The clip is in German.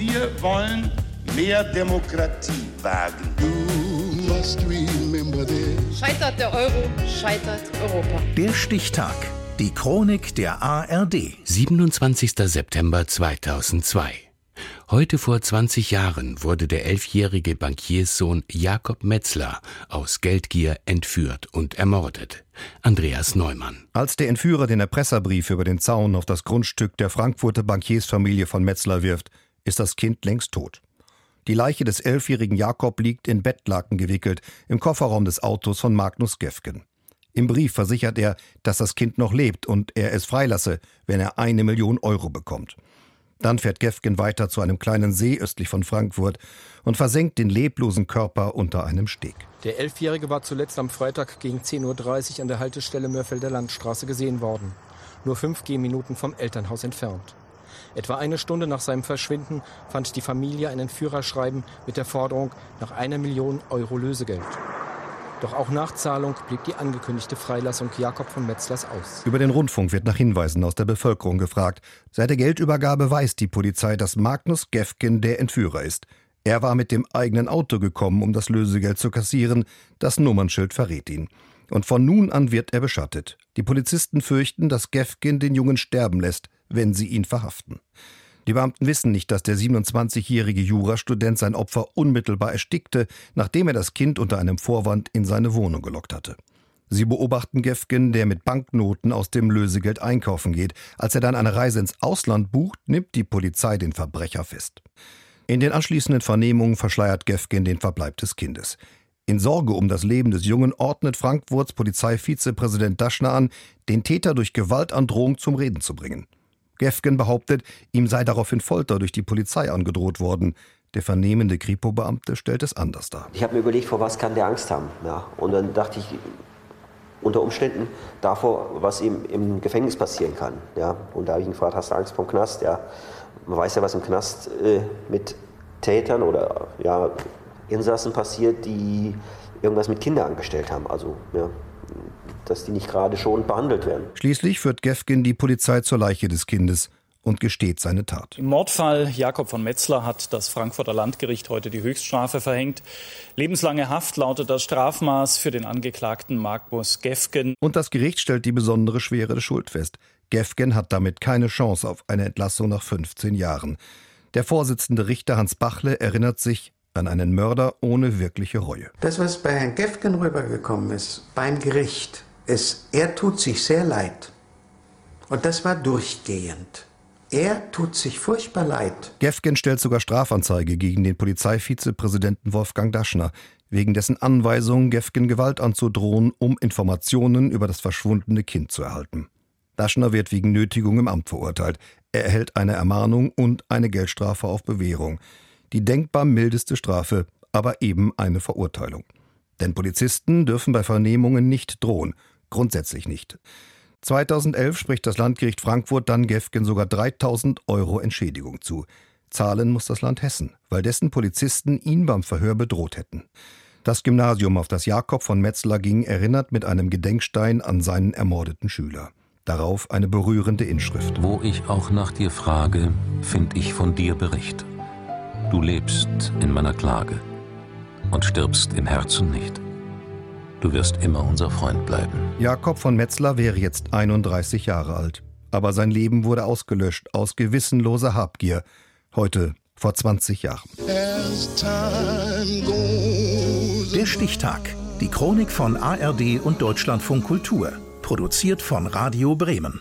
Wir wollen mehr Demokratie wagen. Scheitert der Euro, scheitert Europa. Der Stichtag. Die Chronik der ARD. 27. September 2002. Heute vor 20 Jahren wurde der elfjährige Bankierssohn Jakob Metzler aus Geldgier entführt und ermordet. Andreas Neumann. Als der Entführer den Erpresserbrief über den Zaun auf das Grundstück der Frankfurter Bankiersfamilie von Metzler wirft, ist das Kind längst tot. Die Leiche des elfjährigen Jakob liegt in Bettlaken gewickelt im Kofferraum des Autos von Magnus Gefgen. Im Brief versichert er, dass das Kind noch lebt und er es freilasse, wenn er eine Million Euro bekommt. Dann fährt Gefgen weiter zu einem kleinen See östlich von Frankfurt und versenkt den leblosen Körper unter einem Steg. Der Elfjährige war zuletzt am Freitag gegen 10.30 Uhr an der Haltestelle Mörfelder Landstraße gesehen worden. Nur fünf Gehminuten vom Elternhaus entfernt. Etwa eine Stunde nach seinem Verschwinden fand die Familie ein Entführerschreiben mit der Forderung nach einer Million Euro Lösegeld. Doch auch nach Zahlung blieb die angekündigte Freilassung Jakob von Metzlers aus. Über den Rundfunk wird nach Hinweisen aus der Bevölkerung gefragt. Seit der Geldübergabe weiß die Polizei, dass Magnus Gefgen der Entführer ist. Er war mit dem eigenen Auto gekommen, um das Lösegeld zu kassieren. Das Nummernschild verrät ihn. Und von nun an wird er beschattet. Die Polizisten fürchten, dass Gefgen den Jungen sterben lässt, wenn sie ihn verhaften. Die Beamten wissen nicht, dass der 27-jährige Jurastudent sein Opfer unmittelbar erstickte, nachdem er das Kind unter einem Vorwand in seine Wohnung gelockt hatte. Sie beobachten Gefgen, der mit Banknoten aus dem Lösegeld einkaufen geht. Als er dann eine Reise ins Ausland bucht, nimmt die Polizei den Verbrecher fest. In den anschließenden Vernehmungen verschleiert Gefgen den Verbleib des Kindes. In Sorge um das Leben des Jungen ordnet Frankfurts Polizeivizepräsident Daschner an, den Täter durch Gewaltandrohung zum Reden zu bringen. Gefgen behauptet, ihm sei daraufhin Folter durch die Polizei angedroht worden. Der vernehmende Kripo-Beamte stellt es anders dar. Ich habe mir überlegt, vor was kann der Angst haben. Ja, und dann dachte ich, unter Umständen davor, was ihm im Gefängnis passieren kann. Ja, und da habe ich ihn gefragt, hast du Angst vom Knast? Ja, man weiß ja, was im Knast äh, mit Tätern oder ja, Insassen passiert, die irgendwas mit Kindern angestellt haben. Also ja, dass die nicht gerade schon behandelt werden. Schließlich führt Gefgen die Polizei zur Leiche des Kindes und gesteht seine Tat. Im Mordfall Jakob von Metzler hat das Frankfurter Landgericht heute die Höchststrafe verhängt. Lebenslange Haft lautet das Strafmaß für den Angeklagten Magnus Gefgen. Und das Gericht stellt die besondere Schwere der Schuld fest. Gefgen hat damit keine Chance auf eine Entlassung nach 15 Jahren. Der Vorsitzende Richter Hans Bachle erinnert sich an einen Mörder ohne wirkliche Reue. Das, was bei Herrn Gefgen rübergekommen ist, beim Gericht, es, er tut sich sehr leid. Und das war durchgehend. Er tut sich furchtbar leid. Gefgen stellt sogar Strafanzeige gegen den Polizeivizepräsidenten Wolfgang Daschner, wegen dessen Anweisung, Gefgen Gewalt anzudrohen, um Informationen über das verschwundene Kind zu erhalten. Daschner wird wegen Nötigung im Amt verurteilt. Er erhält eine Ermahnung und eine Geldstrafe auf Bewährung. Die denkbar mildeste Strafe, aber eben eine Verurteilung. Denn Polizisten dürfen bei Vernehmungen nicht drohen grundsätzlich nicht. 2011 spricht das Landgericht Frankfurt dann Gefgen sogar 3000 Euro Entschädigung zu. Zahlen muss das Land Hessen, weil dessen Polizisten ihn beim Verhör bedroht hätten. Das Gymnasium, auf das Jakob von Metzler ging, erinnert mit einem Gedenkstein an seinen ermordeten Schüler. Darauf eine berührende Inschrift. Wo ich auch nach dir frage, find ich von dir Bericht. Du lebst in meiner Klage und stirbst im Herzen nicht. Du wirst immer unser Freund bleiben. Jakob von Metzler wäre jetzt 31 Jahre alt. Aber sein Leben wurde ausgelöscht aus gewissenloser Habgier. Heute vor 20 Jahren. Der Stichtag. Die Chronik von ARD und Deutschlandfunk Kultur. Produziert von Radio Bremen.